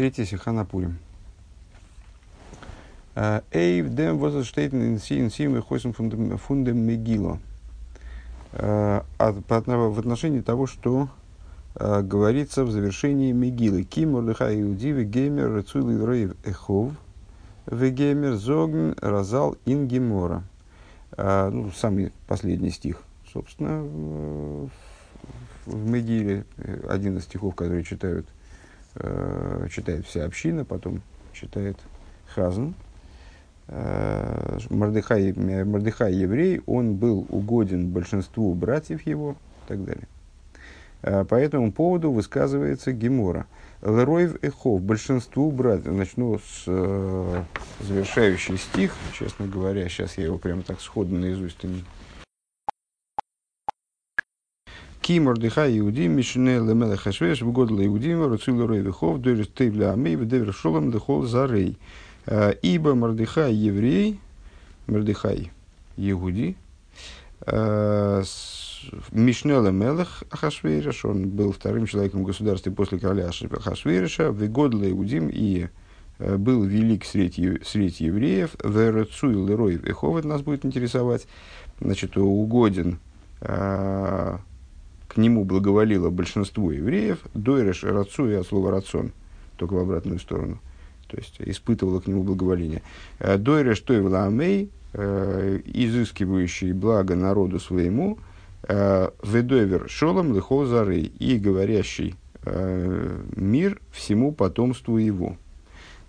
Третья сиха на Пурим. Эй, дем возштейтен инсин сим и хойсом фундем мегило. В отношении того, что uh, говорится в завершении Мегилы. Ким Мордыха Иудивы Геймер Рецули Рейв Эхов Вегемер Зогн Разал Ингемора. Uh, ну, самый последний стих, собственно, в Мегиле, один из стихов, которые читают, uh, читает вся община, потом читает Хазан. Мордыхай, Мордыхай еврей, он был угоден большинству братьев его и так далее. Э, по этому поводу высказывается Гемора. Леройв Эхов, большинству братьев, начну с э, завершающий стих, честно говоря, сейчас я его прямо так сходу наизусть не... Ки мордыха иуди мишне лемеле хашвеш в год иудим руцил рой вехов дойрес тейвля амей в девер шолом зарей. Э, ибо мордыхай еврей, мордыхай иуди, Мишнела Мелех Ахашвейриш, он был вторым человеком в государстве после короля Ахашвейриша, Вегодла Иудим и э, был велик среди, среди евреев, Верцуил Лерой Эхов, нас будет интересовать, значит, угоден, а, к нему благоволило большинство евреев, Дойреш Рацуи от слова Рацон, только в обратную сторону, то есть испытывало к нему благоволение. «Э, Дойреш Тойвла Амей, э, изыскивающий благо народу своему, Э, Ведовер шолом лихол зары и говорящий мир всему потомству его.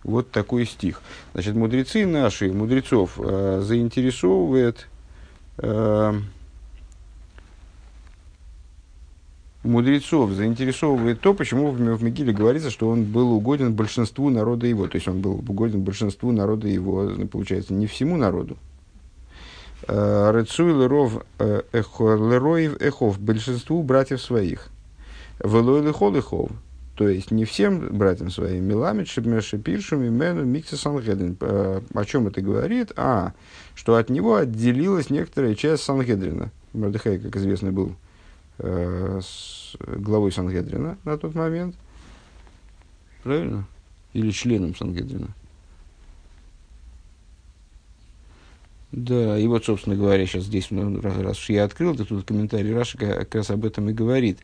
Вот такой стих. Значит, мудрецы наши, мудрецов э, заинтересовывает э, мудрецов заинтересовывает то, почему в, в Мегиле говорится, что он был угоден большинству народа его. То есть он был угоден большинству народа его, получается, не всему народу, Э, Рецуй леров э, лероев эхов, большинству братьев своих. Велой лехол эхов, то есть не всем братьям своим. Миламит шипиршим имену микса сангедрин. Э, о чем это говорит? А, что от него отделилась некоторая часть Сангедрина. Мордыхай, как известно, был э, с главой Сангедрина на тот момент. Правильно? Или членом Сангедрина. Да, и вот, собственно говоря, сейчас здесь, ну, раз, раз я открыл, то тут комментарий Раши как раз об этом и говорит.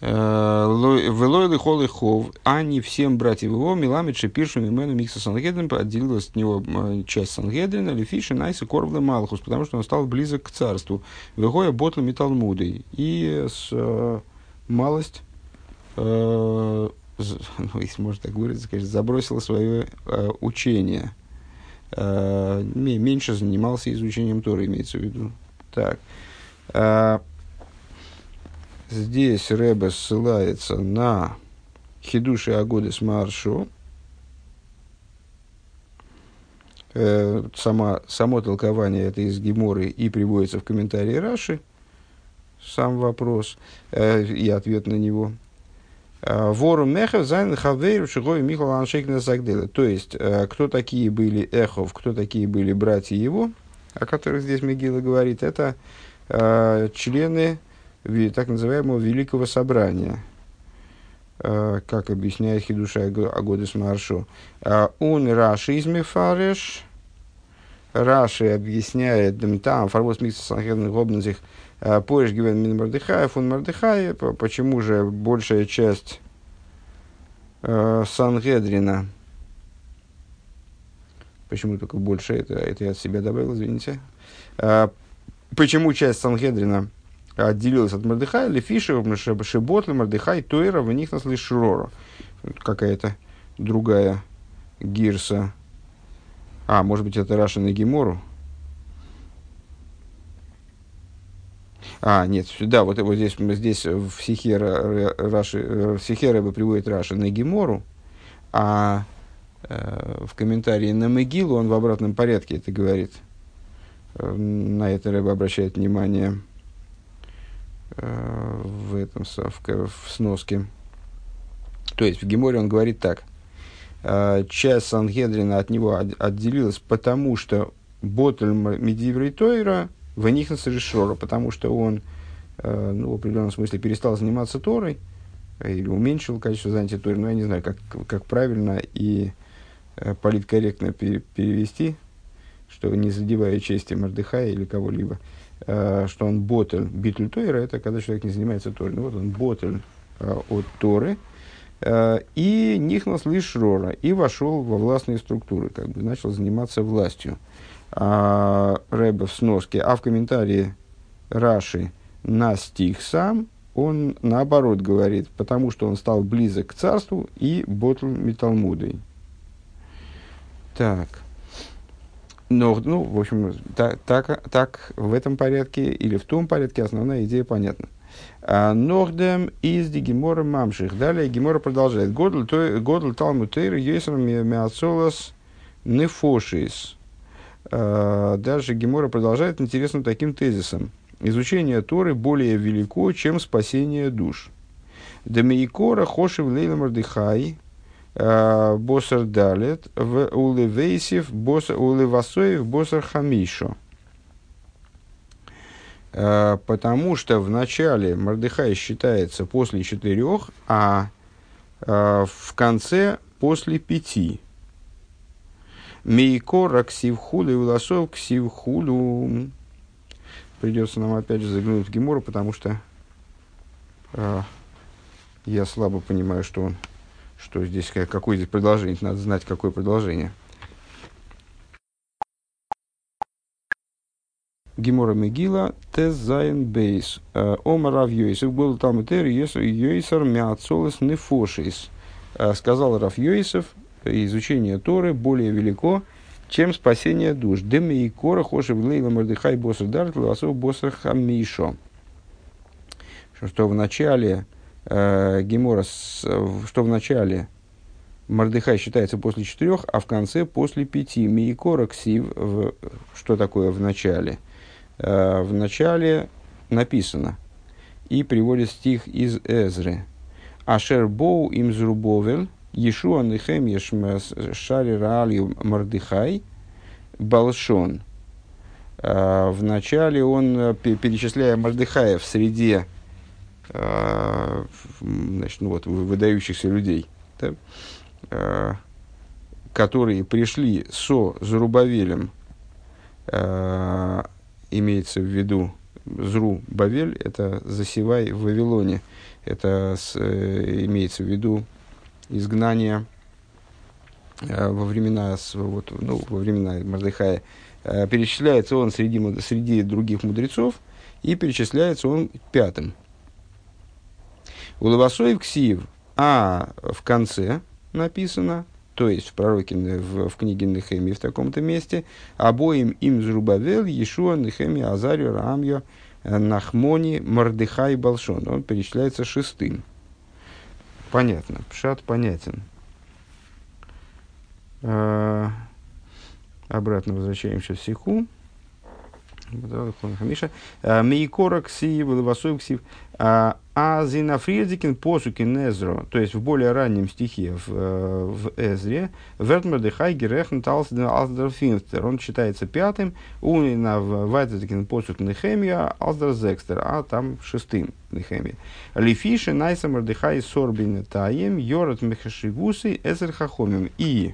Велой лихол хов, а не всем братьев его, Миламид Шепиршу Мимену Микса Сангедрин, отделилась от него часть Сангедрина, Лефиши Найса Корвла Малхус, потому что он стал близок к царству. Выгоя Ботлами Талмудой. И с э, малость э, ну, если можно так выразиться, конечно, забросил свое э, учение. Э, меньше занимался изучением Торы, имеется в виду. Так. Здесь Рэбе ссылается на Хидуши Агоды с Маршу. Э, сама, само толкование это из Геморы и приводится в комментарии Раши. Сам вопрос э, и ответ на него – Э, вору мехов зайн хавейр шигой михал аншейкна загдела. То есть, э, кто такие были эхов, кто такие были братья его, о которых здесь Мегила говорит, это э, члены так называемого Великого Собрания, как объясняет Хидуша Агодис Маршу. Он Раши из Мефареш, Раши объясняет, там, фарвоз микса санхедных обназих, Поешь Гивен Мин Мордыхая, фун Мордыхая, почему же большая часть э, Сангедрина, почему только больше, это, это я от себя добавил, извините, почему часть Сангедрина отделилась от Мордыхая, Лефишев, Шиботли, Мордыхай, Тойра, в них нас лишь Шрора. Какая-то другая гирса. А, может быть, это Раша на Гимору. А, нет, да, вот, вот здесь, здесь в Сихе, Раши, в Сихе Рэбе приводит Раши на Гемору, а э, в комментарии на Мегилу он в обратном порядке это говорит. Э, на это Рэбе обращает внимание в этом в, в сноске. То есть в Геморе он говорит так. Э, часть Сангедрина от него отделилась, потому что Ботль Медиврей Тойра – в них решора, потому что он э, ну, в определенном смысле перестал заниматься Торой, или уменьшил количество занятий Торой, но я не знаю, как, как правильно и э, политкорректно перевести, что не задевая чести Мордыхая или кого-либо, что он ботель, битль Тойра, это когда человек не занимается Торой. Ну вот он ботель э, от Торы, э, и нихнос лишь рора, и вошел во властные структуры, как бы начал заниматься властью. А, Рэбе в сноске, а в комментарии Раши на стих сам, он наоборот говорит, потому что он стал близок к царству и ботл металмудой. Так. Но, ну, в общем, так, так, так в этом порядке или в том порядке основная идея понятна. А, Нордем из Гемора Мамших. Далее Гемора продолжает. Годл Талмуд Тейр Йесер Миацолас Нефошис. А, дальше Гемора продолжает интересным таким тезисом. Изучение Торы более велико, чем спасение душ. Демейкора Хошев Лейла Мардыхай босар далет, в улевейсив, улевасоев, босар хамишо. Э, потому что в начале Мордыхай считается после четырех, а э, в конце после пяти. Мейкора ксивхулю и уласов ксивхулю. Придется нам опять же заглянуть в Гемору, потому что э, я слабо понимаю, что он что здесь, какое здесь продолжение, надо знать, какое продолжение. Гемора Мегила, Тез Зайн Бейс. Э, Омар Рав Йойсов был там и Йойсер Мяцолес Нефошис. Э, сказал Рав Йойсов, изучение Торы более велико, чем спасение душ. Деми и кора хошев лейла мордыхай босса дарт ласов босса хамишо. Что в начале э, Гемора, что в начале Мордыхай считается после четырех, а в конце после пяти. Миикора ксив, в, что такое в начале? Э, в начале написано, и приводит стих из Эзры. Ашер боу им зрубовель, Ешуа нехем шари раалью Мордыхай, Балшон. Э, начале он, э, перечисляя Мордыхая в среде значит, ну вот, выдающихся людей, да, а, которые пришли со Зарубавелем, а, имеется в виду Зру Бавель, это засевай в Вавилоне, это с, э, имеется в виду изгнание во времена, вот, ну, во времена Мардыхая, перечисляется он среди, среди других мудрецов, и перечисляется он пятым. У Лавасоев Ксиев, а в конце написано, то есть в пророке, в, в книге Нехемии в таком-то месте, обоим им Зрубавел, Ешуа, Нехеми, Азарию, Рамьо, Нахмони, Мордыхай, Балшон. Он перечисляется шестым. Понятно, пшат понятен. А, обратно возвращаемся в Сиху. Мейкора ксив, Лавасоев ксив. А, а Зинафридзикин посуки Незро, то есть в более раннем стихе в, э, в Эзре, Вертмердыхай Герехн Алсдерфинстер, он считается пятым, у на Вайтзикин посук Нехемия Алсдерзекстер, а там шестым Нехемия. Лифиши Найсамердыхай Сорбин Таем Йорат Мехашигусы Эзер Хахомим. И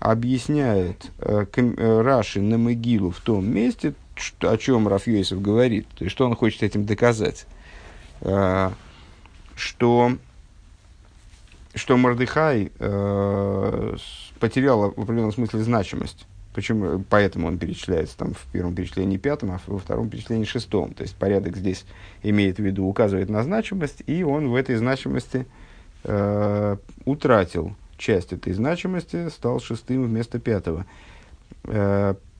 объясняет э, э, Раши на могилу в том месте, о чем Рафьёйсов говорит, то есть что он хочет этим доказать Э, что, что Мордыхай э, потерял в определенном смысле значимость. Почему? Поэтому он перечисляется там в первом перечислении пятом, а во втором перечислении шестом. То есть порядок здесь имеет в виду, указывает на значимость, и он в этой значимости э, утратил часть этой значимости, стал шестым вместо пятого.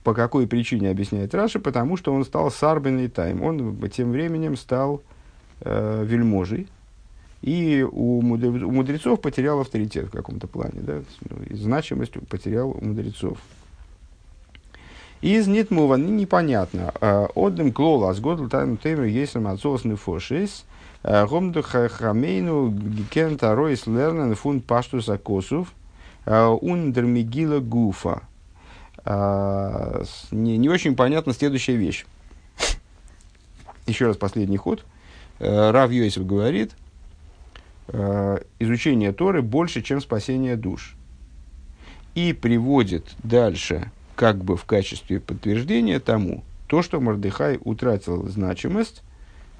По какой причине объясняет Раша? Потому что он стал сарбен тайм. Он тем временем стал э, вельможей, и у, мудрецов потерял авторитет в каком-то плане, да, ну, и значимость потерял у мудрецов. Из Нитмува непонятно. Э, Отдем клола с годл тайну теймер есам отцовс нефошис. Э, Гомду хамейну ген таройс лернен фун паштус акосов. Э, Ундермигила гуфа. Не, не очень понятна следующая вещь. Еще раз последний ход. Рав Йосиф говорит, изучение Торы больше, чем спасение душ. И приводит дальше, как бы в качестве подтверждения тому, то, что Мордыхай утратил значимость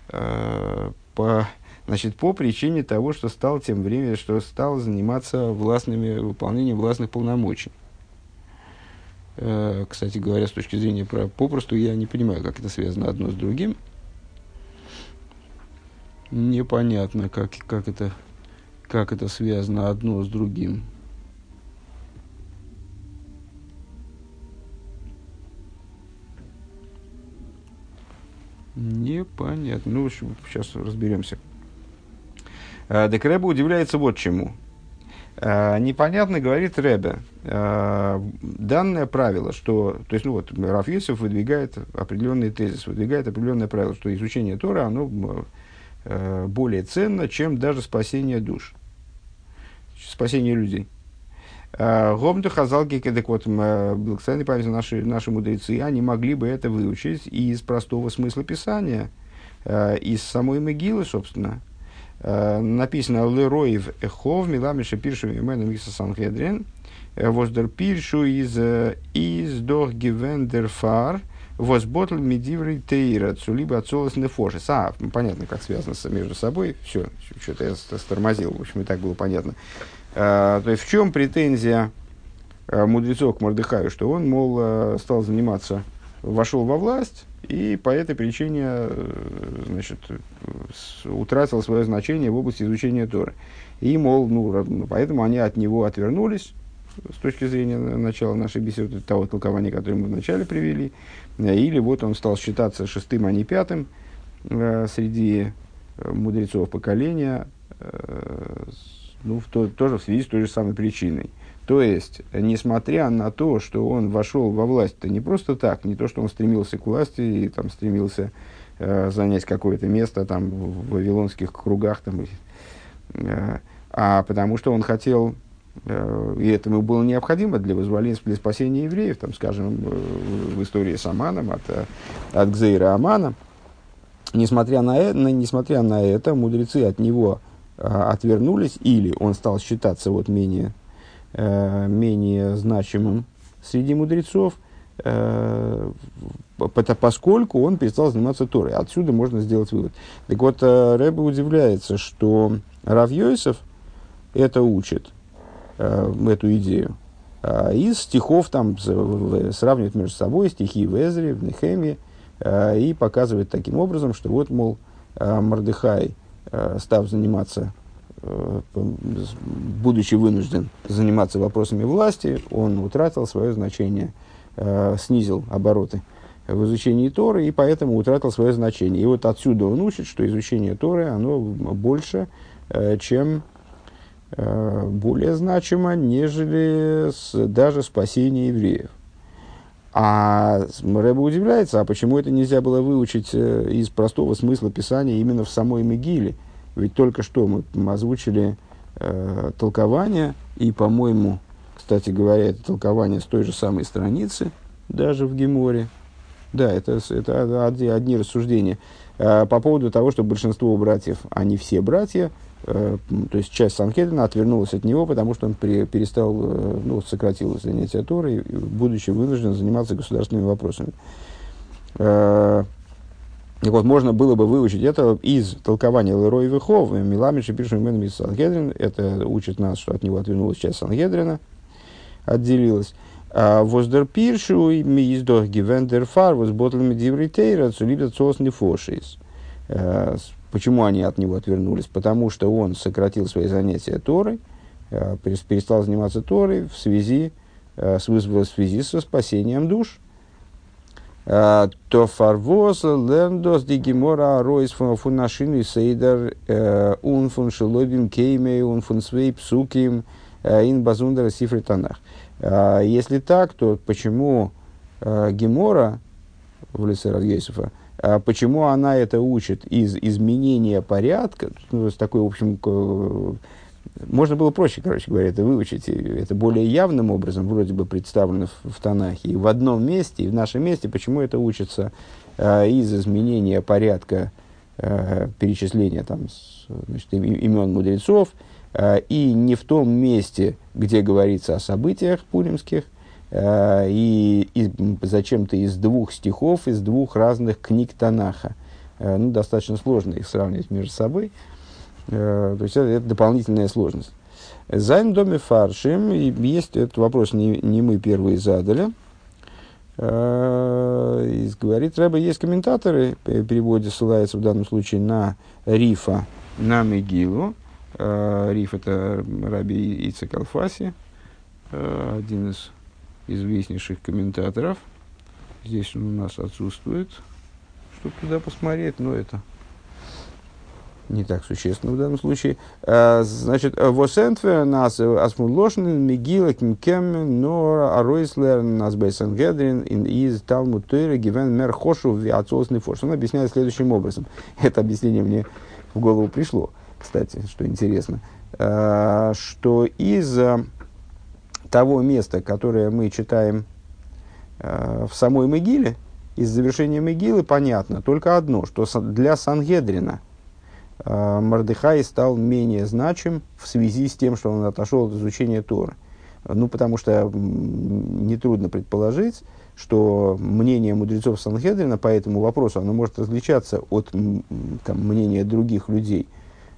по, значит, по причине того, что стал тем временем, что стал заниматься властными, выполнением властных полномочий. Э, кстати говоря, с точки зрения про попросту, я не понимаю, как это связано одно с другим. Непонятно, как, как, это, как это связано одно с другим. Непонятно. Ну, сейчас разберемся. Э, Декреба удивляется вот чему. Э, непонятно, говорит Ребе, э, данное правило, что, то есть, ну вот, Раф Йосиф выдвигает определенный тезис, выдвигает определенное правило, что изучение Тора, оно более ценно, чем даже спасение душ, спасение людей. Гомду хазалки, так вот, благословенной памяти наши, наши мудрецы, они могли бы это выучить из простого смысла Писания, из самой Могилы, собственно, Э, написано Лероев Эхов, Миламиша Пиршу Имена Миса Санхедрин, э, Воздер Пиршу из э, из Дох Гивендер Фар, Возботл Медиврей Тейра, Цулиба Ацолас Нефошис. А, понятно, как связано между собой. Все, что-то я стормозил, в общем, и так было понятно. то есть, в чем претензия мудрецов к Мордыхаю, что он, мол, стал заниматься, вошел во власть, и по этой причине э, значит, утратил свое значение в области изучения Торы. И, мол, ну, ну, поэтому они от него отвернулись с точки зрения начала нашей беседы, того толкования, которое мы вначале привели. Или вот он стал считаться шестым, а не пятым э, среди э, мудрецов поколения, ну, в то, тоже в связи с той же самой причиной. То есть, несмотря на то, что он вошел во власть-то не просто так, не то, что он стремился к власти и там, стремился э, занять какое-то место там, в вавилонских кругах, там, э, а потому что он хотел, э, и это ему было необходимо для вызволения, для спасения евреев, там, скажем, э, в истории с Аманом, от, э, от Гзейра Амана. Несмотря на, это, несмотря на это, мудрецы от него э, отвернулись, или он стал считаться вот менее э, менее значимым среди мудрецов, э, поскольку он перестал заниматься Торой. Отсюда можно сделать вывод. Так вот, э, Рэбе удивляется, что Рав Йосиф это учит, э, эту идею. Э, из стихов там сравнивает между собой стихи в Эзре, в Нехеме, э, и показывает таким образом, что вот, мол, э, Мордыхай, э, став заниматься Э, будучи вынужден заниматься вопросами власти, он утратил свое значение, э, снизил обороты в изучении Торы, и поэтому утратил свое значение. И вот отсюда он учит, что изучение Торы, оно больше, э, чем более значимо, нежели даже спасение евреев. А Рэба удивляется, а почему это нельзя было выучить из простого смысла Писания именно в самой Мегиле – ведь только что мы озвучили э, толкование, и, по-моему, кстати говоря, это толкование с той же самой страницы, даже в Геморе. Да, это, это одни, одни рассуждения. Э, по поводу того, что большинство братьев, а не все братья, э, то есть часть Санхедрина отвернулась от него, потому что он при, перестал, э, ну, сократил занятия Торой, будучи вынужден заниматься государственными вопросами. Э, так вот, можно было бы выучить это из толкования Лерой Вихов, Миламиши пишем именем из Сангедрин. Это учит нас, что от него отвернулась часть Сангедрина, отделилась. А Воздер пиршу ми издох гивендер фар воз ботлами дивритейра цулибят сос нефошис. Э, почему они от него отвернулись? Потому что он сократил свои занятия Торой, э, перестал заниматься Торой в связи, э, с, в связи со спасением душ – то фарвоз лерндос ди гемора ройс фун нашину сейдер ун фун шелобим кейме ун фун свей псуким ин базундера сифры танах. Если так, то почему гемора в лице Радгейсова, почему она это учит из изменения порядка, ну, с такой, в общем, можно было проще, короче говоря, это выучить. Это более явным образом вроде бы представлено в, в Танахе. И в одном месте, и в нашем месте, почему это учится э, из изменения порядка э, перечисления там, значит, имен мудрецов, э, и не в том месте, где говорится о событиях пуримских, э, и, и зачем-то из двух стихов, из двух разных книг Танаха. Э, ну, достаточно сложно их сравнивать между собой. То есть это, это дополнительная сложность. Зайн доме фаршим, есть этот вопрос, не, не мы первые задали. Э, говорит Рэба, есть комментаторы, в переводе ссылается в данном случае на Рифа, на Мегилу. Э, Риф это Раби Ицек Алфаси, э, один из известнейших комментаторов. Здесь он у нас отсутствует, чтобы туда посмотреть, но это не так существенно в данном случае. А, значит, восентве нас асмудлошен мигила кимкем но аройслер нас бейсангедрин из Талмуд Тойра гивен мер хошу в отцовственный форш. Он объясняет следующим образом. Это объяснение мне в голову пришло, кстати, что интересно. Что из того места, которое мы читаем в самой Мегиле, из завершения Мегилы понятно только одно, что для Сангедрина – Э, Мордыхай стал менее значим в связи с тем, что он отошел от изучения Торы. Ну, потому что нетрудно предположить, что мнение мудрецов Санхедрина по этому вопросу оно может различаться от там, мнения других людей.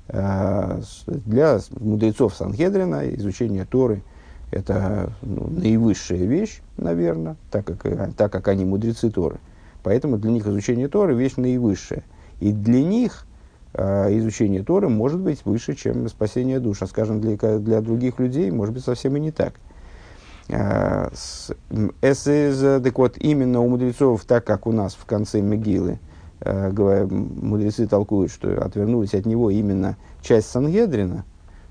Э, для мудрецов Санхедрина изучение Торы – это ну, наивысшая вещь, наверное, так как, э, так как они мудрецы Торы. Поэтому для них изучение Торы – вещь наивысшая. И для них Э, изучение Торы может быть выше, чем спасение душ. А скажем, для, для других людей может быть совсем и не так. Эсэз, так вот, именно у мудрецов, так как у нас в конце Мегилы, э, мудрецы толкуют, что отвернулись от него именно часть Сангедрина,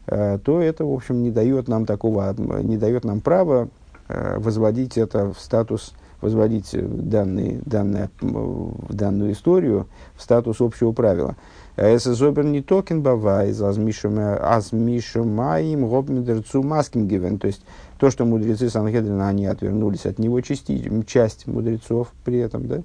то это, в общем, не дает нам такого, не дает нам права возводить это в статус, возводить данный, данный, данную историю в статус общего правила. Es зобер не токен бавайз, аз мишумаим гобмидерцу маским гивен. То есть, то, что мудрецы Санхедрина, они отвернулись от него части, часть мудрецов при этом, да,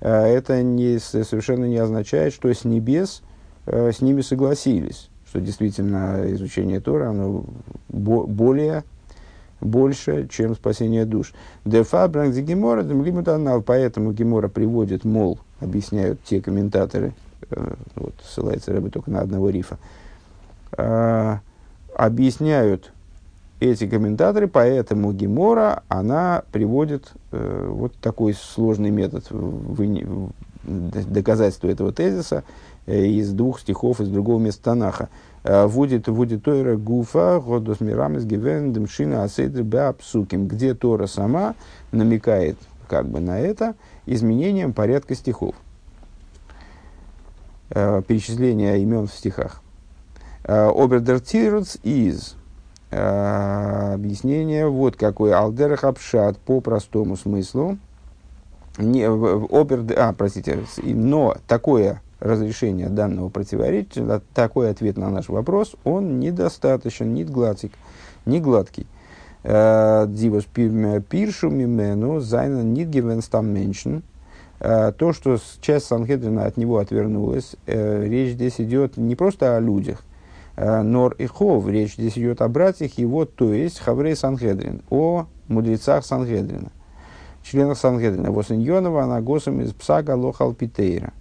э, это не, совершенно не означает, что с небес э, с ними согласились, что действительно изучение Тора, оно более больше, чем спасение душ. Дефа бранг Гемора, поэтому Гемора приводит, мол, объясняют те комментаторы, вот, ссылается Рэбе только на одного рифа, а, объясняют эти комментаторы, поэтому Гемора, она приводит э, вот такой сложный метод доказательства этого тезиса э, из двух стихов из другого места Танаха. Э, вводит вводит Тойра Гуфа, Годос Мирамис Гивен, Демшина Асейдр Беапсуким, где Тора сама намекает как бы на это изменением порядка стихов э, перечисления имен в стихах. Э, Обердертирц из э, объяснение, вот какой Алдерах Апшат по простому смыслу. Не, אבער, а, простите, но такое разрешение данного противоречия, такой ответ на наш вопрос, он недостаточен, не гладкий. Не гладкий. Э, די וואס פירשו ממנו זיינען ניט געווען סתם מענטשן – Э, то, что часть Санхедрина от него отвернулась, э, речь здесь идет не просто о людях, э, נאר אחיו, речь здесь идет о братьях его, то есть Хаврей Санхедрин, о мудрецах Санхедрина, членах Санхедрина. Восеньонова она госом из Псага Лохал Питейра,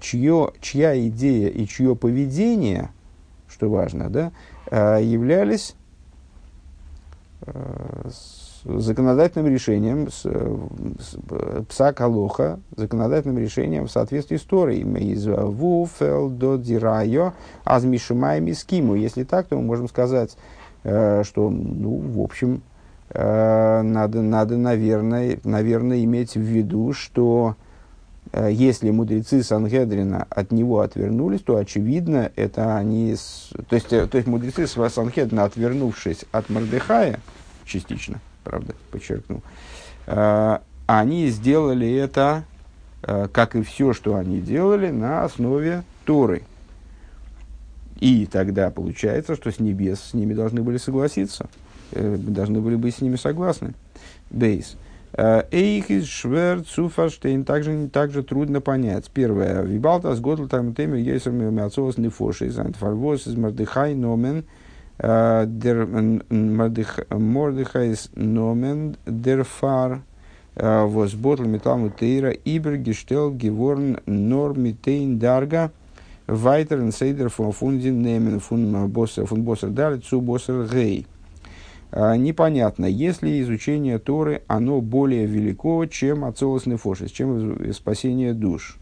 чье, чья идея и чье поведение, что важно, да, являлись законодательным решением, с, с, пса Калоха, законодательным решением в соответствии с Торой. Азмишимай Мискиму. Если так, то мы можем сказать, э, что, ну, в общем, э, надо, надо наверное, наверное, иметь в виду, что э, если мудрецы Сангедрина от него отвернулись, то очевидно, это они... С, то, есть, то есть мудрецы Сангедрина, отвернувшись от Мордыхая, частично, правда, подчеркнул, а, они сделали это, а, как и все, что они делали, на основе Торы. И тогда получается, что с небес с ними должны были согласиться, э, должны были быть с ними согласны. Бейс. Эйх из швер цуфаштейн также, также трудно понять. Первое. Вибалтас годл там темер есер миацолос нефоши из антфарвос из мардыхай номен дер мардыхай номен дер фар was ботл металл тейра ибер гештел геворн нормитейн дарга вайтер сейдер фун фундин немен фун боссер фун боссер дали цу боссер гей. Непонятно, если изучение Торы, оно более велико, чем отцовостный фошис, чем спасение душ.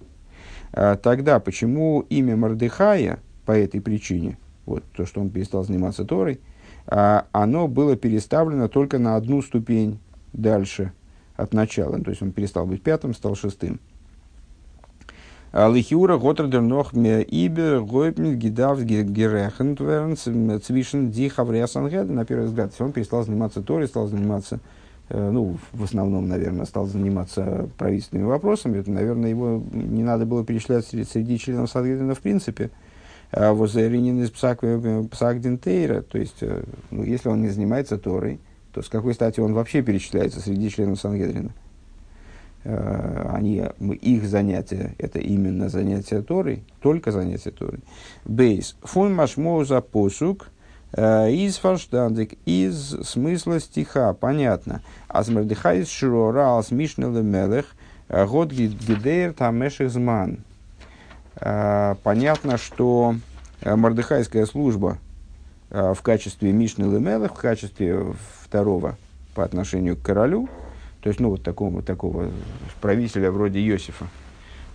А, тогда почему имя Мардыхая по этой причине, вот то, что он перестал заниматься Торой, а, оно было переставлено только на одну ступень дальше от начала. То есть он перестал быть пятым, стал шестым. Лихиура Готрдер нох ибе гойпнит гидав герехен цвишен ди хавриасангед. На первый взгляд, он перестал заниматься Торой, стал заниматься, э, ну, в основном, наверное, стал заниматься правительственными вопросами. Это, наверное, его не надо было перечислять среди, среди членов Сангедрина в принципе. А Возеринин из Псагдинтейра, то есть, э, ну, если он не занимается Торой, то с какой стати он вообще перечисляется среди членов Сангедрина? Э, они, их занятия, это именно занятия Торой, только занятия Торой. Бейс. Фун машмоуза посук э, из фарштандик, из смысла стиха, понятно. Азмердыхай из широра алс мишнеле мелех, э, год гидейр тамеших зман. Понятно, что мордыхайская служба в качестве Мишны Лемелых, в качестве второго по отношению к королю, то есть, ну, вот такого, такого правителя вроде Иосифа.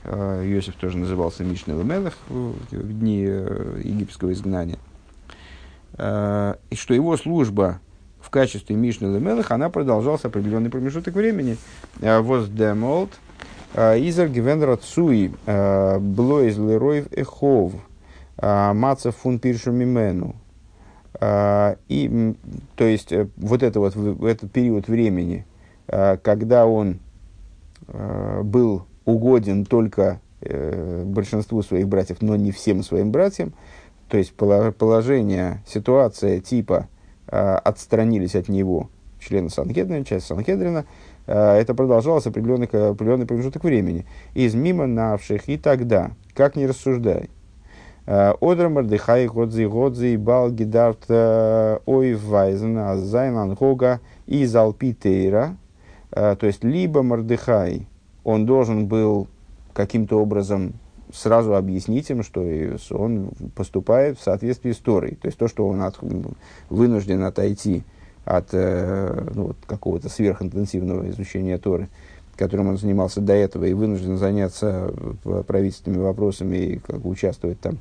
Иосиф тоже назывался Мишный Ламелах в дни э, египетского изгнания. И что его служба в качестве Мишны Ламелах, она продолжалась определенный промежуток времени. А, Воз демолт, изер гивенрат суи, блоиз леройв эхов, маца фун пиршу мимену. И, то есть, э, вот это вот, этот период времени – Э, когда он э, был угоден только э, большинству своих братьев, но не всем своим братьям, то есть положение, ситуация типа отстранились от него члены Санхедрина, часть Санхедрина, это продолжалось определенный, определенный промежуток времени. Из мимо навших и тогда, как не рассуждай, אדער מרדכי האט זיי, האט זיי באלד געדארפט אויפווייזן אז זיין הנהגה איז על פי תורה, Э, то есть, либо Мордыхай, он должен был каким-то образом сразу объяснить им, что он поступает в соответствии с Торой. То есть, то, что он от, вынужден отойти от э, ну, вот, какого-то сверхинтенсивного изучения Торы, которым он занимался до этого, и вынужден заняться правительственными вопросами и как бы, участвовать там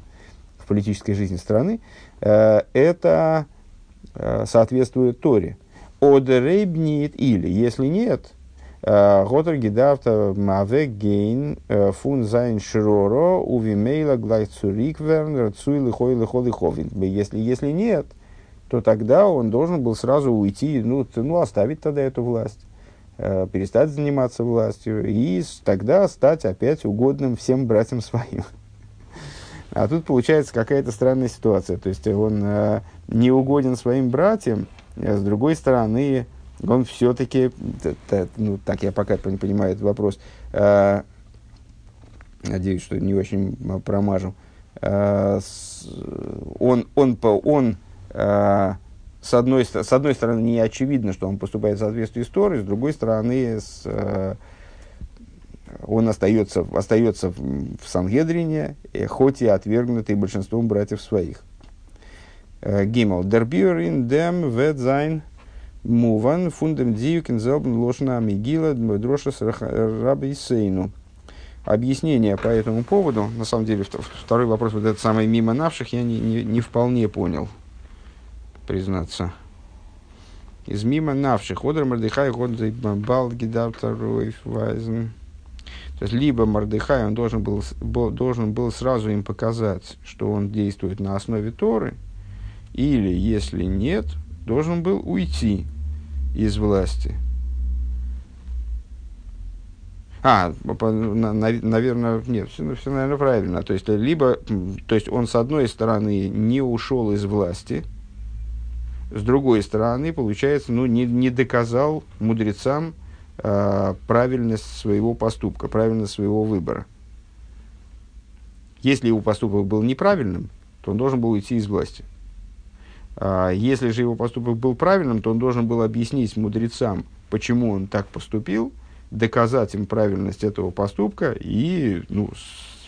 в политической жизни страны, э, это соответствует Торе. אדער אויב ניט или, если нет, э, האט ער געדארפט אוועקגיין э, פון זיין שררה ובמילא גלייך צוריק ווערן רצוי לכל לכל אחיו. Если, если нет, то тогда он должен был сразу уйти, ну, ну оставить тогда эту власть, э, перестать заниматься властью и тогда стать опять угодным всем братьям своим. А тут получается какая-то странная ситуация. То есть он не угоден своим братьям, а с другой стороны, он все-таки, ну, так я пока не понимаю этот вопрос, э, надеюсь, что не очень промажу, э, он, он, он э, с, одной, с одной стороны, не очевидно, что он поступает в соответствии с Торой, с другой стороны, с, э, он остается, остается в Сангедрине, хоть и отвергнутый большинством братьев своих. Гимл. Дербюрин дем вет муван фундем диюкин зелбн лошна мигила дроша раби сейну. Объяснение по этому поводу, на самом деле, второй вопрос, вот этот самый мимо навших, я не, не, не вполне понял, признаться. Из мимо навших, одер мардыхай, годзей бал вайзен. То есть, либо Мардыхай, он должен был, должен был сразу им показать, что он действует на основе Торы, или, если нет, должен был уйти из власти. А, наверное, нет, все, все, наверное, правильно. То есть, либо, то есть он, с одной стороны, не ушел из власти, с другой стороны, получается, ну, не, не доказал мудрецам э, правильность своего поступка, правильность своего выбора. Если его поступок был неправильным, то он должен был уйти из власти. А если же его поступок был правильным, то он должен был объяснить мудрецам, почему он так поступил, доказать им правильность этого поступка и, ну,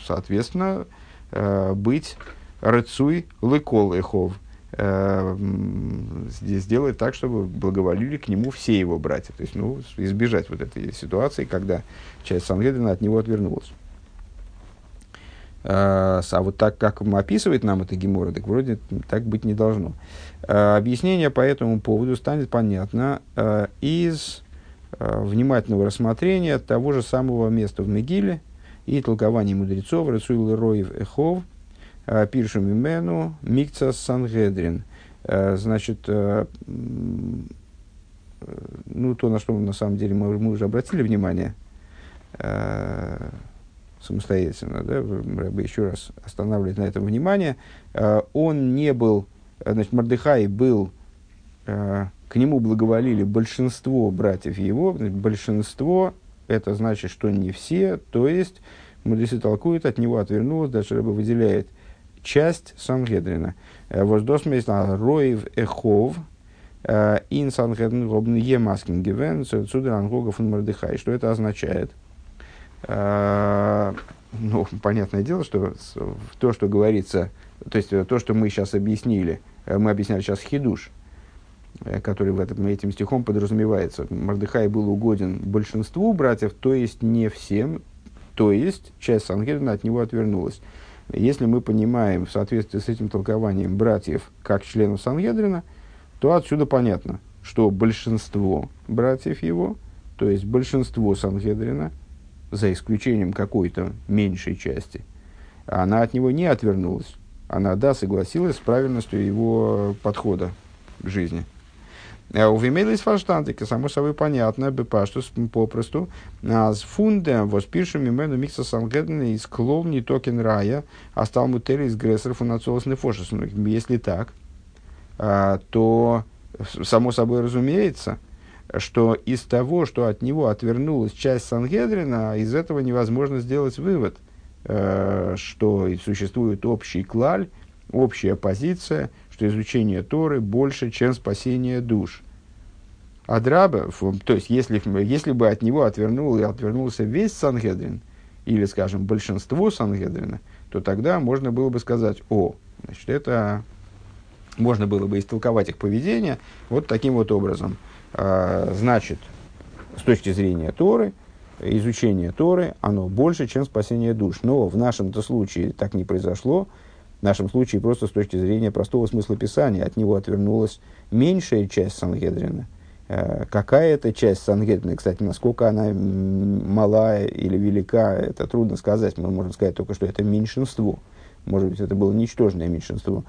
соответственно, э, быть рыцуй лыкол эхов, сделать так, чтобы благоволили к нему все его братья. То есть, ну, избежать вот этой ситуации, когда часть Сангедрина от него отвернулась. А, а вот так, как описывает нам это Гемора, так вроде так быть не должно. А, объяснение по этому поводу станет понятно из внимательного рассмотрения того же самого места в Мегиле и толкования мудрецов Рацуил Роев Эхов, Пиршу Мимену, Микца Сангедрин. Значит, ну, то, на что на самом деле мы, мы уже обратили внимание, самостоятельно, да, Рэбе еще раз останавливает на этом внимание, э, он не был, э, значит, Мордыхай был, э, к нему благоволили большинство братьев его, большинство, это значит, что не все, то есть, мудрецы толкуют, от него отвернулось, даже Рэбе выделяет часть Сангедрина. Воздосмейсна Роев Эхов, Ин Сангедрин Робн Емаскин Гивен, Цудер Ангогов Мордыхай. Что это означает? А, ну, понятное дело, что то, что говорится, то есть то, что мы сейчас объяснили, э, мы объясняли сейчас хидуш, э, который в этом, этим стихом подразумевается. Мордыхай был угоден большинству братьев, то есть не всем, то есть часть Сангедрина от него отвернулась. Если мы понимаем в соответствии с этим толкованием братьев как членов Сангедрина, то отсюда понятно, что большинство братьев его, то есть большинство Сангедрина – за исключением какой-то меньшей части, она от него не отвернулась. Она, да, согласилась с правильностью его подхода к жизни. А у Вимейлис фаштантика, само собой понятно, бепашту, попросту, а с фундем воспишем имену микса сангеден из клоуни токен рая, а стал мутери из грессеров и нацолосный фошес. Ну, если так, а, то, само собой разумеется, что из того, что от него отвернулась часть Сангедрина, из этого невозможно сделать вывод, э, что существует общий клаль, общая позиция, что изучение Торы больше, чем спасение душ. Адраба, то есть если, если бы от него отвернул, отвернулся весь Сангедрин, или, скажем, большинство Сангедрина, то тогда можно было бы сказать, о, значит, это можно было бы истолковать их поведение вот таким вот образом – а, значит, с точки зрения Торы, изучение Торы, оно больше, чем спасение душ. Но в нашем-то случае так не произошло. В нашем случае просто с точки зрения простого смысла Писания от него отвернулась меньшая часть Сангедрина. А, какая-то часть Сангедрина, кстати, насколько она малая или велика, это трудно сказать. Мы можем сказать только, что это меньшинство. Может быть, это было ничтожное меньшинство.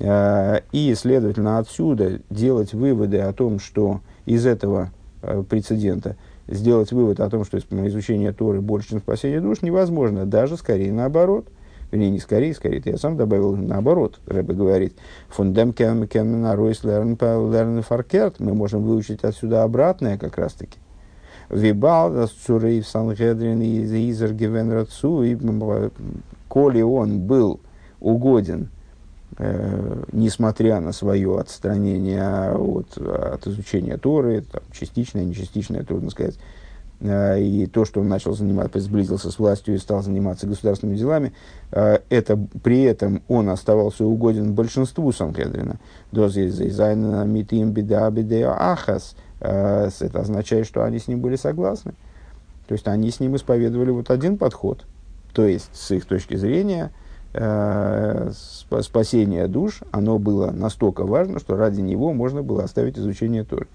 А, и, следовательно, отсюда делать выводы о том, что из этого э, прецедента сделать вывод о том, что изучение Торы больше, чем спасение душ, невозможно. Даже скорее наоборот. Вернее, не скорее, скорее, это я сам добавил наоборот. Рэбе говорит, фундем кен ройс лерн фаркерт. Мы можем выучить отсюда обратное как раз-таки. Вибал, цурей в Сангедрин и Изер Гевен Рацу, и коли он был угоден Э, несмотря на свое отстранение от, от изучения Торы, там, частичное, нечастичное, трудно сказать, и то, что он начал заниматься, сблизился с властью и стал заниматься государственными делами, э, это, при этом он оставался угоден большинству Санхедрина. ахас. Это означает, что они с ним были согласны. То есть они с ним исповедовали вот один подход. То есть, с их точки зрения, э, спасение душ, оно было настолько важно, что ради него можно было оставить изучение Торы.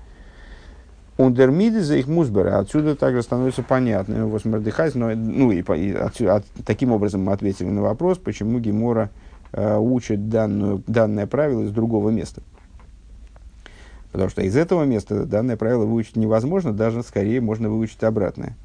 Ундермиды за их музбера. Отсюда также становится понятно, его смердыхайс, но, ну и, и отсюда, от, таким образом мы ответили на вопрос, почему Гемора э, учит данную, данное правило из другого места. Потому что из этого места данное правило выучить невозможно, даже скорее можно выучить обратное.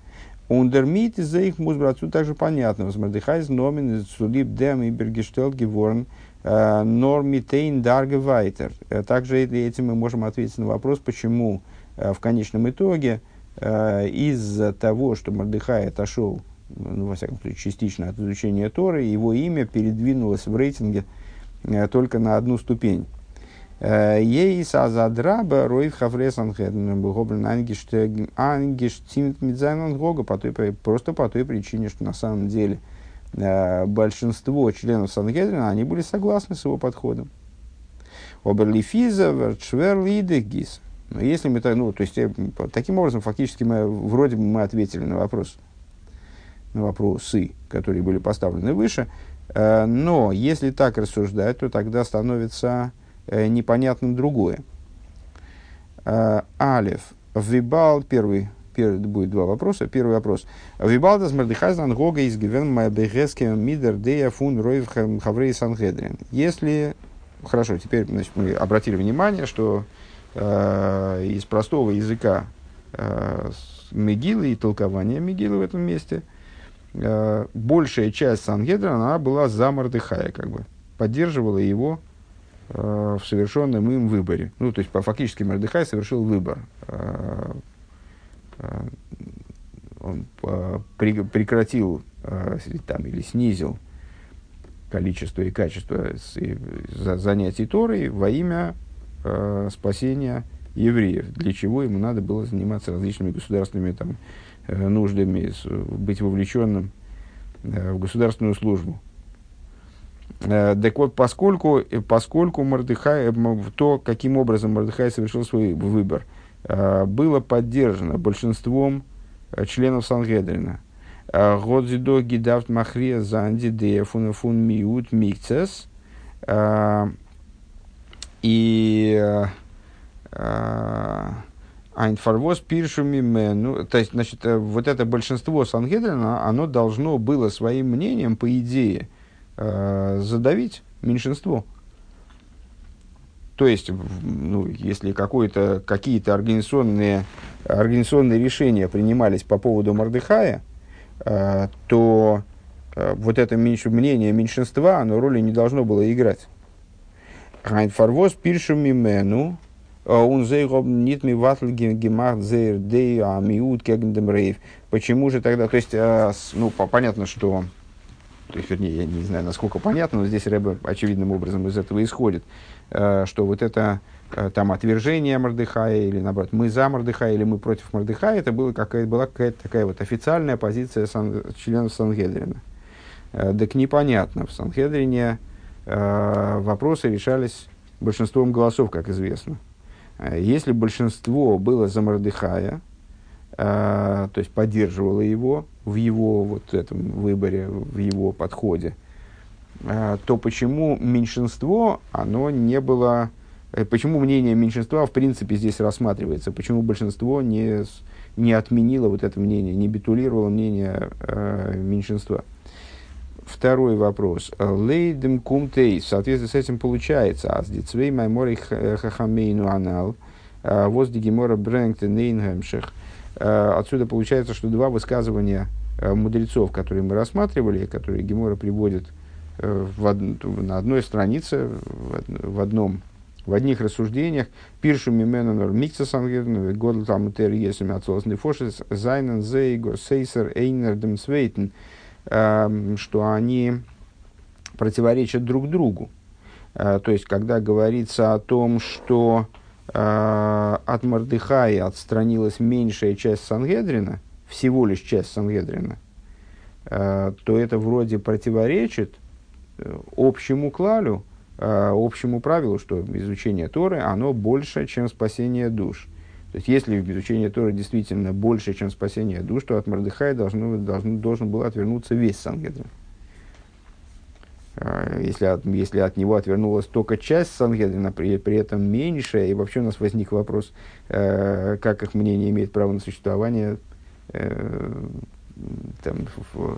Ундермит за их музбра, отсюда также понятно. Возмердыхайз номин судиб дем и бергештелт геворн э, нормитейн дарге вайтер. Э, также этим мы можем ответить на вопрос, почему в конечном итоге из-за того, что Мордыхай отошел, ну, во всяком случае, частично от изучения Торы, его имя передвинулось в рейтинге только на одну ступень. איז אז אדרבה רוב חברי סנהדרין האבן איינגעשטימט מיט זיין הנהגה просто по той причине, что на самом деле большинство членов Сангедрина, они были согласны с его подходом. Оберлифиза, Верчверлидегис. Но если мы ну, то есть, таким образом, фактически мы, вроде бы мы ответили на вопрос, на вопросы, которые были поставлены выше, но если так рассуждать, то тогда становится Э, непонятным другое. Э, Алев. Вибал, первый, первый, будет два вопроса. Первый вопрос. Вибал дас мардыхайзнан гога из гивен майбегеске мидер дея фун роев хаврей сангедрин. Если, хорошо, теперь значит, мы обратили внимание, что э, из простого языка э, Мегилы и толкования Мегилы в этом месте, э, большая часть Сангедра, она была за Мардыхая, как бы, поддерживала его Э, в совершенном им выборе. Ну, то есть, по, фактически Мордыхай совершил выбор. Э, э, он при, прекратил там, или снизил количество и качество занятий Торой во имя спасения евреев, для чего ему надо было заниматься различными государственными там, нуждами, быть вовлеченным в государственную службу. Э, так вот, поскольку, э, поскольку Мордыхай, э, то, каким образом Мордыхай совершил свой выбор, было поддержано большинством членов Сангедрина. Годзидо гидавт махрия занди де фун фун миут микцес. И Айнфарвоз пиршуми мену. То есть, значит, вот это большинство Сангедрина, оно должно было своим мнением, по идее, э, задавить меньшинство. То есть, ну, если какие-то организационные, организационные решения принимались по поводу Мордыхая, э, то э, вот это меньше, мнение меньшинства, оно роли не должно было играть. Хайнфарвоз пиршу мимену, он нит ми ватль гемах зейр дей амиут кегндем рейв. Почему же тогда, то есть, э, ну, понятно, что то есть, вернее, я не знаю, насколько понятно, но здесь Рэбе очевидным образом из этого исходит, э, что вот это э, там отвержение Мордыхая, или наоборот, мы за Мордыхая, или мы против Мордыхая, это была какая-то, была какая-то такая вот официальная позиция сан, членов Сангедрина. Так непонятно, в Сангедрине вопросы решались большинством голосов, как известно. Если большинство было за Мордыхая, то есть поддерживало его, в его вот этом выборе, в его подходе, то почему меньшинство, оно не было, э, почему мнение меньшинства в принципе здесь рассматривается, почему большинство не, не отменило вот это мнение, не битулировало мнение э, меньшинства. Второй вопрос. Лейдем кумтей. В соответствии с этим получается. Аз дицвей маймори хахамейну анал. А, Воздигимора брэнгте нейнгемших. А, отсюда получается, что два высказывания Э, мудрецов, которые мы рассматривали, которые Гемора приводит э, в од... на одной странице, в одном в одних рассуждениях, пиршу мименонор микса сангерн, годл там тер есами отцолос нефошес, зайнен зейгор сейсер эйнер дем свейтен, что они противоречат друг другу. Э, то есть, когда говорится о том, что от Мордыхая отстранилась меньшая часть Сангедрина, всего лишь часть Сангедрина, э, то это вроде противоречит э, общему клалю, э, общему правилу, что изучение Торы, оно больше, чем спасение душ. То есть, если изучение Торы действительно больше, чем спасение душ, то от Мордыхая должно, должен, должен был отвернуться весь Сангедрин. Если от, если от него отвернулась только часть Сангедрина, при, при этом меньшая, и вообще у нас возник вопрос, э, как их мнение имеет право на существование, э, там,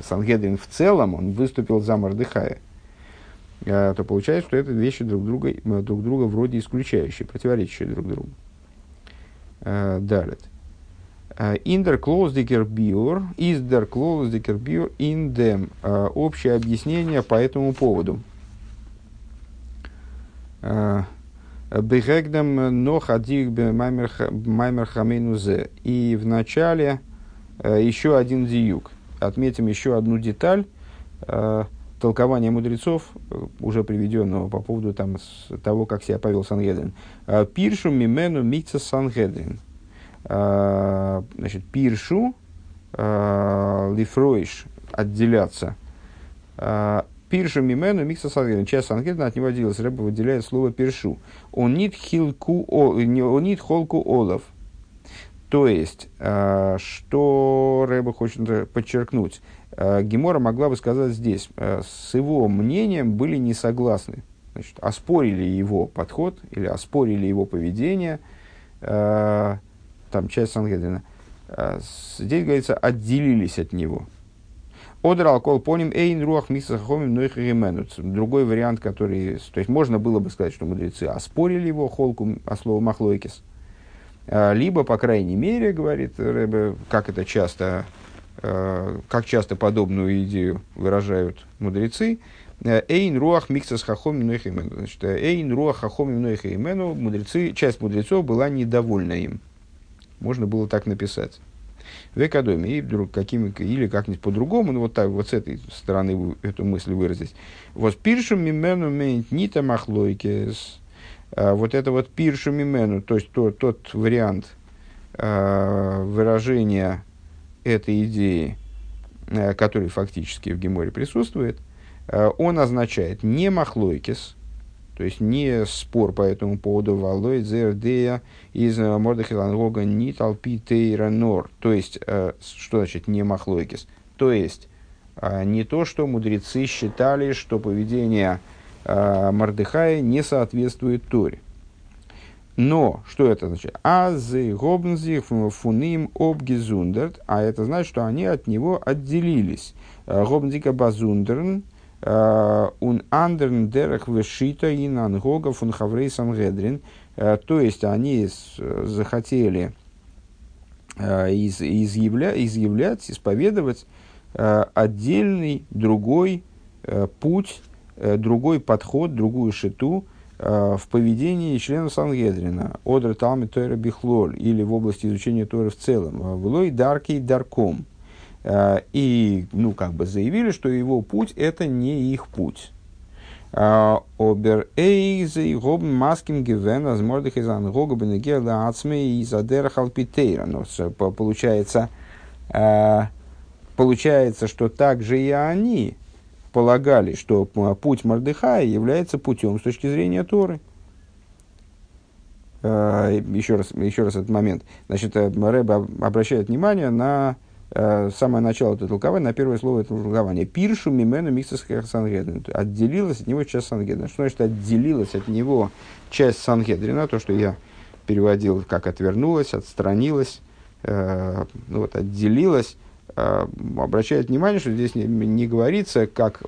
Сангедрин в целом, он выступил за Мордыхая, э, то получается, что это вещи друг друга, друг друга вроде исключающие, противоречащие друг другу. Э, далее. Индер клоуздикер биор, издер клоуздикер биор, индем. Общее объяснение по этому поводу. Бегегдам но хадик маймер хамейнузе. И в начале еще один диюк. Отметим еще одну деталь толкования мудрецов, уже приведенного по поводу там, того, как себя повел Сангедрин. Пиршу мимену микса Сангедрин. Значит, пиршу, лифройш, отделяться. Пиршу мимену микса сангедрин. Часть сангедрина от него отделилась. Рэба выделяет слово пиршу. Он нит хилку, он нит холку олов. То есть, э, что Рэба хочет подчеркнуть, э, Гемора могла бы сказать здесь, э, с его мнением были не согласны. Значит, оспорили его подход или оспорили его поведение, там часть Сангедрина. Здесь говорится, отделились от него. Одер алкол поним эйн руах мисахомим Другой вариант, который... То есть, можно было бы сказать, что мудрецы оспорили его холку, а слово махлойкис. А, либо, по крайней мере, говорит Рэбе, как это часто, а, как часто подобную идею выражают мудрецы, Эйн руах миксас хахом Значит, эйн руах хахом мудрецы, часть мудрецов была недовольна им. Можно было так написать в экодоме, и вдруг какими, или как-нибудь по-другому, ну вот так, вот с этой стороны эту мысль выразить. Вот пиршу мимену мейнт нита махлойкес. А, вот это вот пиршу мимену, то есть то, тот вариант а, выражения этой идеи, а, который фактически в Геморе присутствует, он означает не махлойкес, то есть не спор по этому поводу валой зердея из мордахилангога ни толпи тейра нор. То есть, э, что значит не махлойкис? То есть, э, не то, что мудрецы считали, что поведение э, Мордыхая не соответствует Торе. Но, что это значит? Азы гобнзи фуним обгезундерт, а это значит, что они от него отделились. Гобнзика базундерн, un андерн дерах вешита и нангога фун хаврей сангедрин. То есть они захотели из, изъявля, изъявлять, исповедовать отдельный другой путь, другой подход, другую шиту в поведении члена Сангедрина, Одра Талми Тойра Бихлоль, или в области изучения Торы в целом, Влой Дарки Дарком. Э, и, ну, как бы заявили, что его путь – это не их путь. Э, Обер эйзей гоб маским гивен аз мордых из ангога бенегела ацме из адера халпитейра. Получается, э, получается, что также и они полагали, что путь Мордыхая является путем с точки зрения Торы. Еще раз, еще раз этот момент. Значит, Рэбе обращает внимание на Э, самое начало этого толкования, на первое слово этого толкования. Пиршу мимену миксас сангедрин. Отделилась от него часть сангедрина. Что значит отделилась от него часть сангедрина? То, что я переводил как отвернулась, отстранилась, э, ну, вот, отделилась. Э, обращает внимание, что здесь не, не говорится, как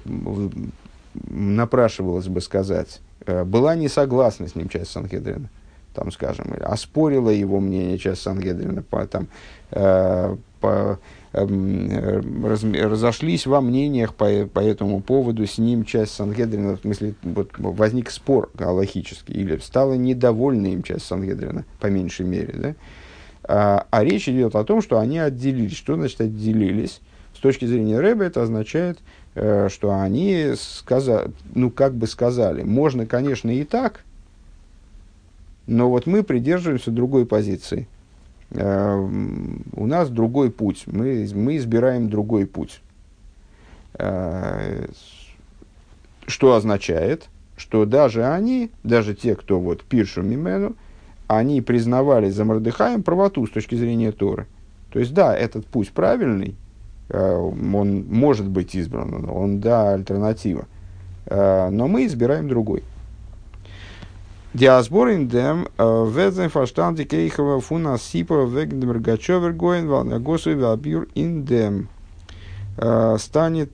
напрашивалось бы сказать, э, была не согласна с ним часть Сангедрина, там, скажем, оспорила его мнение часть Сангедрина, по, там, э, по, эм, раз, разошлись во мнениях по, по этому поводу, с ним часть Сангедрина, в смысле, вот, возник спор галахический, или стала недовольна им часть Сангедрина, по меньшей мере. Да? А, а речь идет о том, что они отделились. Что значит отделились? С точки зрения Рэба это означает, э, что они сказали, ну, как бы сказали, можно, конечно, и так, но вот мы придерживаемся другой позиции – Э, у нас другой путь, мы, мы избираем другой путь. Э, что означает, что даже они, даже те, кто вот пиршу Мимену, они признавали за Мордыхаем правоту с точки зрения Торы. То есть, да, этот путь правильный, э, он может быть избран, он, да, альтернатива. Но мы избираем другой. Диасборин дем ведзен фаштанди кейхова фуна сипа вегдем ргачевер гоин валнагосу вабюр ин дем. Станет,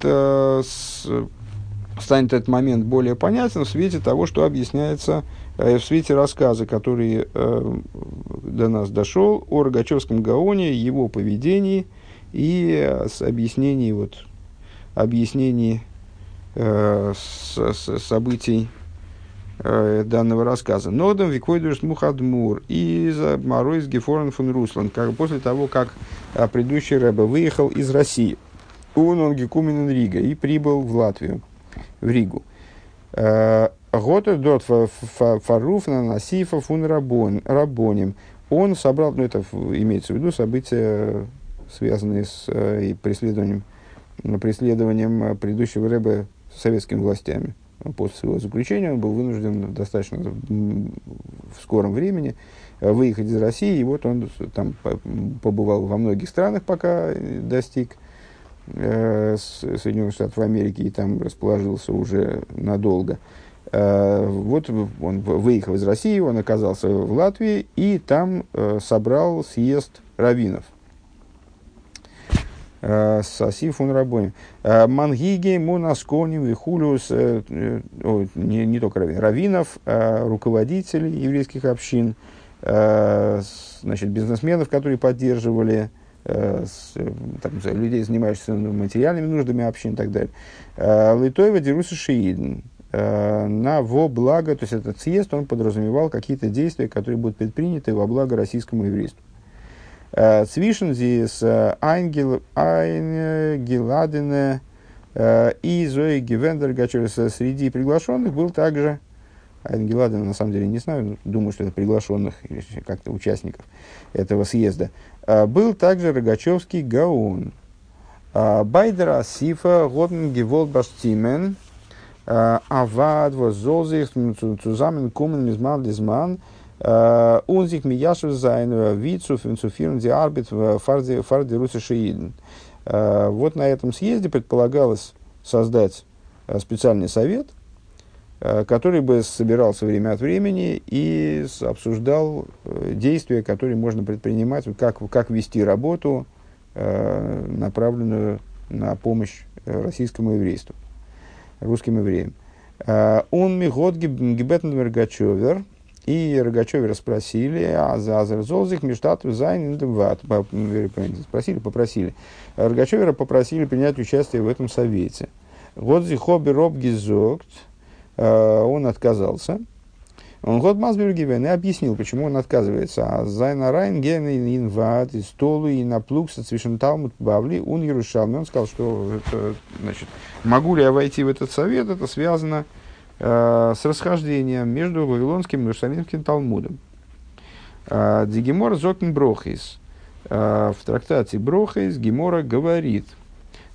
станет этот момент более понятен в свете того, что объясняется в свете рассказа, который до нас дошел о Рогачевском Гаоне, его поведении и с объяснений, вот, объяснений с, с, событий э, данного рассказа. Нодом викойдуш мухадмур и за Моройс Гефорен фон Руслан, как, после того, как а, предыдущий рэбе выехал из России. Он он Гекуменен Рига и прибыл в Латвию, в Ригу. Э, Гота дот фаруф на насифа фун рабоним. Он собрал, ну это имеется в виду события, связанные с э, преследованием, преследованием предыдущего рэба советскими властями. После своего заключения он был вынужден достаточно в скором времени выехать из России, и вот он там побывал во многих странах, пока достиг э, Соединенных Штатов Америки и там расположился уже надолго. Э, вот он выехал из России, он оказался в Латвии и там э, собрал съезд раввинов – Сасиф он рабоним. Мангиги, Мунасконим, Вихулиус, не, не только раввин, раввинов, руководителей еврейских общин, значит, бизнесменов, которые поддерживали там, людей, занимающихся материальными нуждами общин и так далее. Литоева Деруса Шиидн. На во благо, то есть этот съезд, он подразумевал какие-то действия, которые будут предприняты во благо российскому еврейству. Zwischen здесь Айнгеладене и Зои Гевендер Среди приглашенных был также Айнгеладена, на самом деле, не знаю, думаю, что это приглашенных или как-то участников этого съезда. Был также Рогачевский Гаун. Байдера Сифа Готен Геволд Баштимен Авад Возозих Цузамен Кумен Мизман Лизман Унзик Мияшев Зайн Вицу Финцуфирн Диарбит Фарди Фарди Русишииден. Вот на этом съезде предполагалось создать специальный совет, который бы собирался время от времени и обсуждал действия, которые можно предпринимать, как, как вести работу, направленную на помощь российскому еврейству, русским евреям. Он мигот гибетн Мергачевер – и Рогачеве спросили, а за Азерзолзик Миштату Зайн Спросили, попросили. Рогачевера попросили принять участие в этом совете. Годзи хобби роб гизокт, э, он отказался. Он год Масбергивен и объяснил, почему он отказывается. А Зайна Райн ген инват и столу и на плуг со Талмуд Бавли он Ярушалми. Он сказал, что это, значит, могу ли я войти в этот совет, это связано Э, с расхождением между Вавилонским и Иерусалимским Талмудом. Э, Дигемор Зокн Брохис. Э, в трактате Брохис Гемора говорит,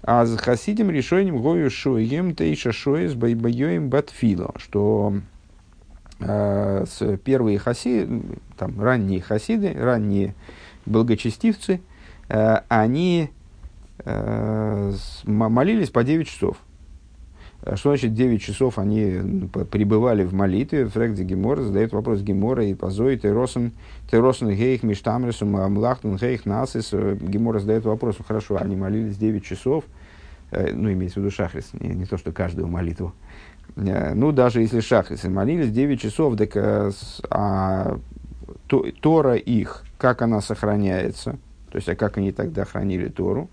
а с хасидим решением гою шоем тейша шоес байбайоем батфило, что первые хасиды, там, ранние хасиды, ранние благочестивцы, э, они э, молились по 9 часов. А что значит 9 часов они ну, пребывали в молитве? Фрэгди Гемора задает вопрос Гемора и позой Теросен, Теросен Гейх Миштамресум Амлахтун Гейх Насис. Гемора задает вопрос, ну хорошо, они молились 9 часов, э, ну имеется в виду Шахрис, не, не то, что каждую молитву. Э, ну, даже если Шахрисы молились 9 часов, так э, а, то, Тора их, как она сохраняется, то есть, а как они тогда хранили Тору,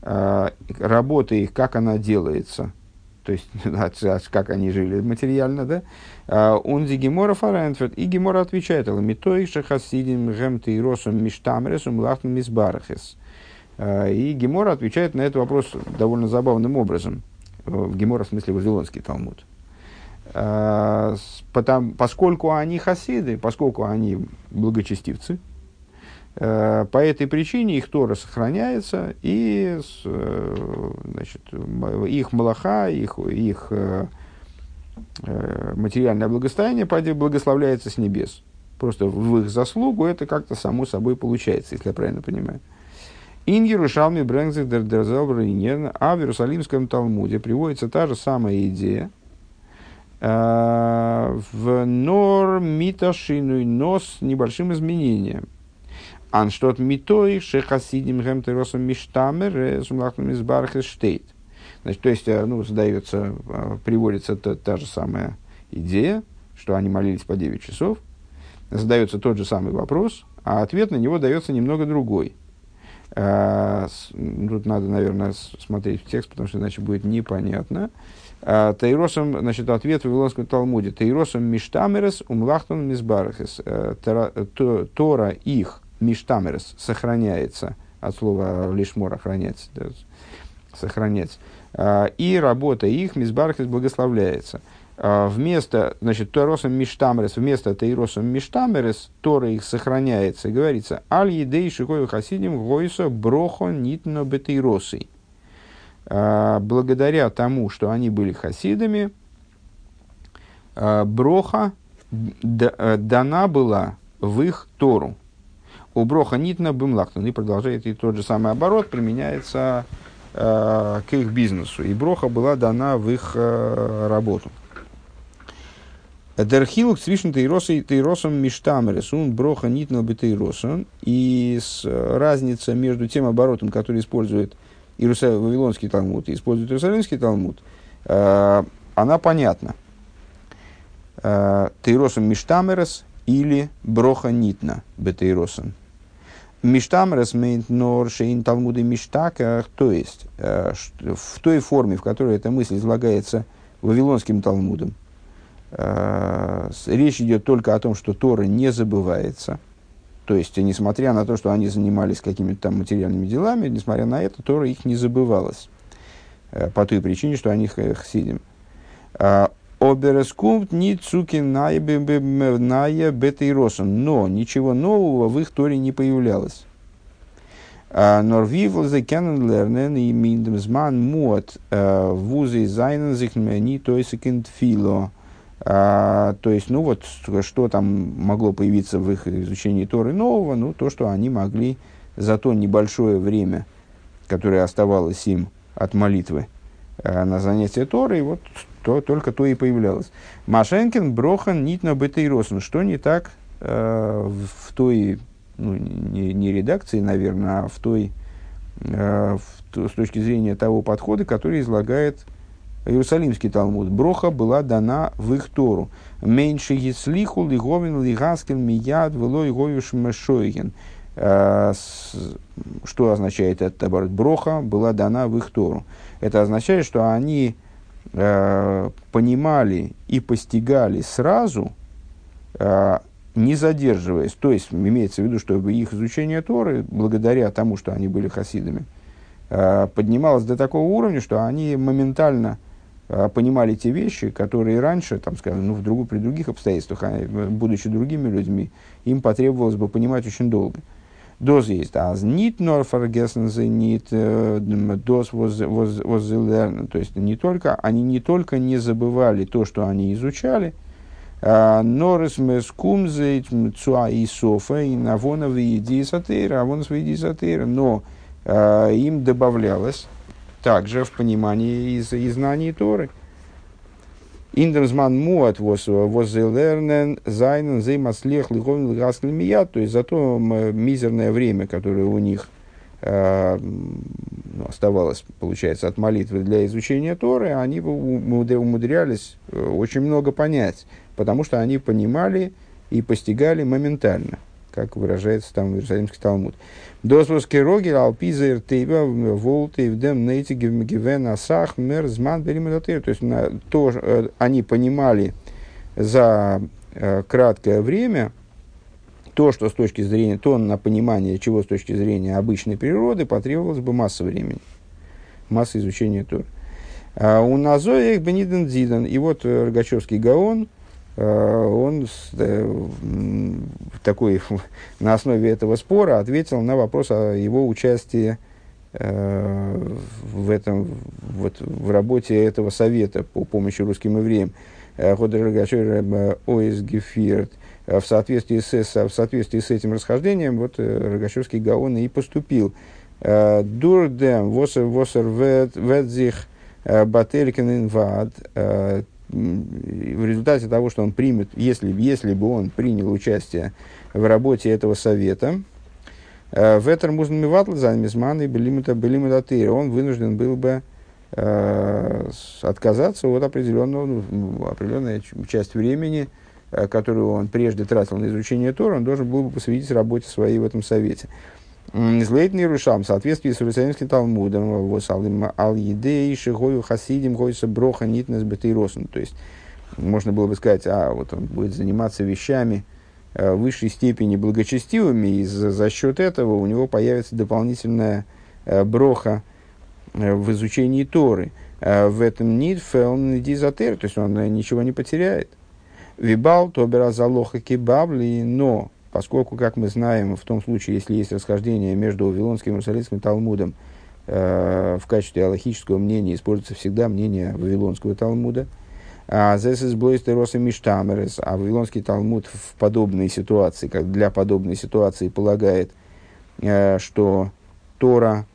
работа их, как она делается – то есть как они жили материально, да, а, он гемора фарентферт, и гемора отвечает, ламитой шахасидим и росом миштамресум лахтм мисбарахес. А, и гемора отвечает на этот вопрос довольно забавным образом. В гемора, в смысле, Вавилонский Талмуд. А, Потому, поскольку они хасиды, поскольку они благочестивцы, Э, по этой причине их Тора сохраняется, и э, значит, их малаха, их, их э, материальное благостояние благословляется с небес. Просто в их заслугу это как-то само собой получается, если я правильно понимаю. Ин Ярушалми Брэнгзик Дерзелбринен, а в Иерусалимском Талмуде приводится та же самая идея, в нор миташину, но с небольшим изменением – Анштот митой шехасидим гемтеросом миштамер сумлахтом из штейт. Значит, то есть, э, ну, задается, э, приводится та, та же самая идея, что они молились по 9 часов, задается тот же самый вопрос, а ответ на него дается немного другой. А, тут надо, наверное, смотреть в текст, потому что иначе будет непонятно. А, Тейросом, значит, ответ в Вавилонском Талмуде. Тейросом миштамерес умлахтон мизбарахес. Э, Тора их миштамерес сохраняется. От слова лишмор охраняется. Да, сохранять. А, и работа их мизбарахес благословляется. А, вместо, значит, Торосом Миштамерес, вместо Тейросом Миштамерес, Тора их сохраняется, и говорится, Аль едей шикою хасидим гойсо брохо нитно бетейросой. А, благодаря тому, что они были хасидами, а, броха э, дана была в их Тору. У броха нитна бымлахтан. И продолжает и тот же самый оборот применяется к их бизнесу. И броха была дана в их э, работу. Дерхилук свишен тейросом миштамерес, он броха нитнал бы тейросон. И с, разница между тем оборотом, который использует Иерусалим, Вавилонский Талмуд и использует Иерусалимский Талмуд, э, она понятна. Э, тейросом миштамерес или броха нитна бетейросом. Миштамрес мейнт нор шейн талмуды миштаках, то есть э, в той форме, в которой эта мысль излагается Вавилонским Талмудом, э, речь идет только о том, что Тора не забывается. То есть, несмотря на то, что они занимались какими-то там материальными делами, несмотря на это, Тора их не забывалась. Э, по той причине, что они хсидим. Оберескумт ни цукин ная бетейросен. Но ничего нового в их Торе не появлялось. Норвивл зе кеннен лернен и миндемзман муат вузы зайнен зихнмени то есть фило. То есть, ну вот, что там могло появиться в их изучении Торы нового, ну, то, что они могли за то небольшое время, которое оставалось им от молитвы на занятие Торы, вот то, только то и появлялось. Машенкин, Брохан, Нитна, Бетейросен. Что не так э, в той, ну, не, не редакции, наверное, а в той, э, в, с точки зрения того подхода, который излагает Иерусалимский Талмуд. Броха была дана в их Тору. Меньше Еслиху, Лиговин, Лигаскин, Мияд, Велой, Говиш, Мешойген. Э, что означает этот оборот? Броха была дана в их Тору. Это означает, что они э, понимали и постигали сразу, э, не задерживаясь. То есть, имеется в виду, что их изучение Торы, благодаря тому, что они были хасидами, поднималось до такого уровня, что они моментально понимали те вещи, которые раньше, там, скажем, ну, в другу, при других обстоятельствах, они, будучи другими людьми, им потребовалось бы понимать очень долго. Доз есть. А нит нор фаргесен нит доз воззелерн. То есть не только, они не только не забывали то, что они изучали, Норис мескумзейт цуа и софа и навона виеди сатейра, авонас виеди сатейра. Но им добавлялось также в понимании из, из знаний Торы. Индерсман муат воззелернен зайнен зеймаслех лиховен лгаскл мият, то есть за то мизерное время, которое у них э, оставалось, получается, от молитвы для изучения Торы, они умудрялись э, очень много понять, потому что они понимали и постигали моментально как выражается там в Иерусалимский Талмуд. Досвоский роги алпизер тейва волты в дем нейти гивен асах мер зман. То есть на, то, э, они понимали за э, краткое время то, что с точки зрения, то на понимание чего с точки зрения обычной природы потребовалось бы масса времени, масса изучения Тор. А у Назоя их Бениден Дзидан. И вот э, Рогачевский Гаон, он такой, на основе этого спора ответил на вопрос о его участии э, в, этом, вот, в работе этого совета по помощи русским евреям. Э, в соответствии, с, в соответствии с этим расхождением, вот Рогачевский Гаон и поступил. Дурдем восер восер ведзих бателькин инвад в результате того, что он примет, если, если бы он принял участие в работе этого совета, э, в этом можно миватл за мизман и белимитатыр, он вынужден был бы э, отказаться от определенного, ну, определенной часть времени, э, которую он прежде тратил на изучение Тора, он должен был бы посвятить работе своей в этом совете. Злейтный Рушам в соответствии с Иерусалимским Талмудом, ал-едей, шигою хасидим, гойса броха, нитнес бетейросен. То есть, можно было бы сказать, а вот он будет заниматься вещами э, высшей степени благочестивыми, и за, за счет этого у него появится дополнительная э, броха э, в изучении Торы. В этом нит фелн дизотер, то есть он ничего не потеряет. Вибал тобера залоха кибабли, но поскольку, как мы знаем, в том случае, если есть расхождение между Вавилонским и Иерусалимским Талмудом, э, в качестве аллахического мнения используется всегда мнение Вавилонского Талмуда, а Миштамерес, а Вавилонский Талмуд в подобной ситуации, как для подобной ситуации полагает, э, что Тора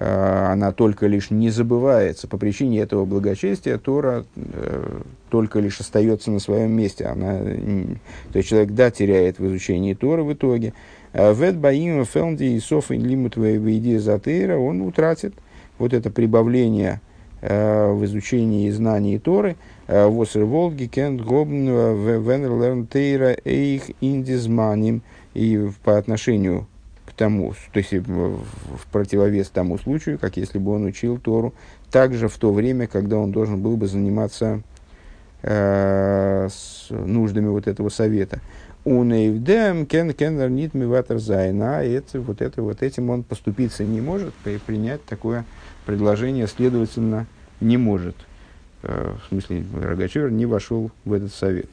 она только лишь не забывается. По причине этого благочестия Тора э, только лишь остается на своем месте. Она, то есть человек, да, теряет в изучении Тора в итоге. Э, Вет Баим Фелнди и Софин Лимут Вейди Затейра он утратит вот это прибавление в изучении и знании Торы. Восер Волги Кент Гобн Венер Лерн Тейра Эйх Индизманим. И по отношению тому, то есть в противовес тому случаю, как если бы он учил Тору, также в то время, когда он должен был бы заниматься э, с нуждами вот этого совета. Унейвдем кен кеннер нит миватер зайна, это, вот, это, вот этим он поступиться не может, принять такое предложение, следовательно, не может. Э, в смысле, Рогачевер не вошел в этот совет.